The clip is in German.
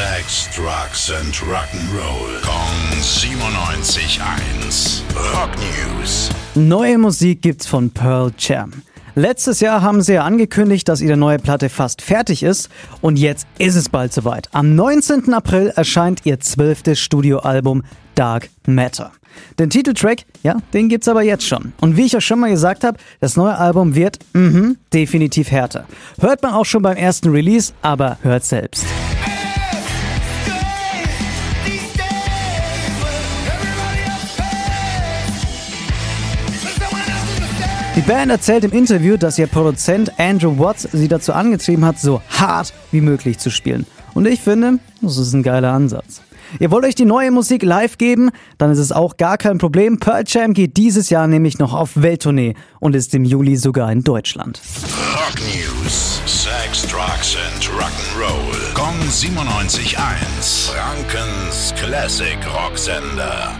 Sex, Drugs and Rock'n'Roll. Kong 97.1. Rock News. Neue Musik gibt's von Pearl Jam. Letztes Jahr haben sie ja angekündigt, dass ihre neue Platte fast fertig ist und jetzt ist es bald soweit. Am 19. April erscheint ihr zwölftes Studioalbum Dark Matter. Den Titeltrack, ja, den gibt's aber jetzt schon. Und wie ich ja schon mal gesagt habe, das neue Album wird, mhm, definitiv härter. Hört man auch schon beim ersten Release, aber hört selbst. Die Band erzählt im Interview, dass ihr Produzent Andrew Watts sie dazu angetrieben hat, so hart wie möglich zu spielen. Und ich finde, das ist ein geiler Ansatz. Ihr wollt euch die neue Musik live geben? Dann ist es auch gar kein Problem. Pearl Jam geht dieses Jahr nämlich noch auf Welttournee und ist im Juli sogar in Deutschland. Rock News. Sex, Drugs and Rock'n'Roll. Kong 97.1. Frankens Classic Rocksender.